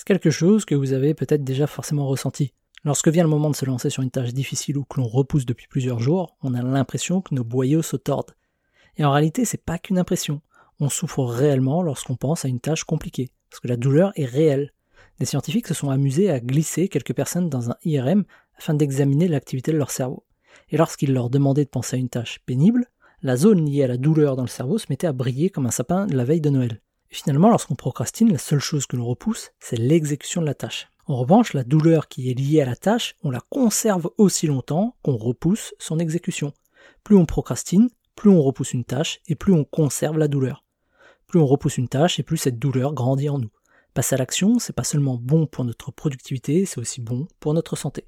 C'est quelque chose que vous avez peut-être déjà forcément ressenti. Lorsque vient le moment de se lancer sur une tâche difficile ou que l'on repousse depuis plusieurs jours, on a l'impression que nos boyaux se tordent. Et en réalité, c'est pas qu'une impression. On souffre réellement lorsqu'on pense à une tâche compliquée, parce que la douleur est réelle. Des scientifiques se sont amusés à glisser quelques personnes dans un IRM afin d'examiner l'activité de leur cerveau. Et lorsqu'ils leur demandaient de penser à une tâche pénible, la zone liée à la douleur dans le cerveau se mettait à briller comme un sapin la veille de Noël. Finalement, lorsqu'on procrastine, la seule chose que l'on repousse, c'est l'exécution de la tâche. En revanche, la douleur qui est liée à la tâche, on la conserve aussi longtemps qu'on repousse son exécution. Plus on procrastine, plus on repousse une tâche et plus on conserve la douleur. Plus on repousse une tâche et plus cette douleur grandit en nous. Passer à l'action, c'est pas seulement bon pour notre productivité, c'est aussi bon pour notre santé.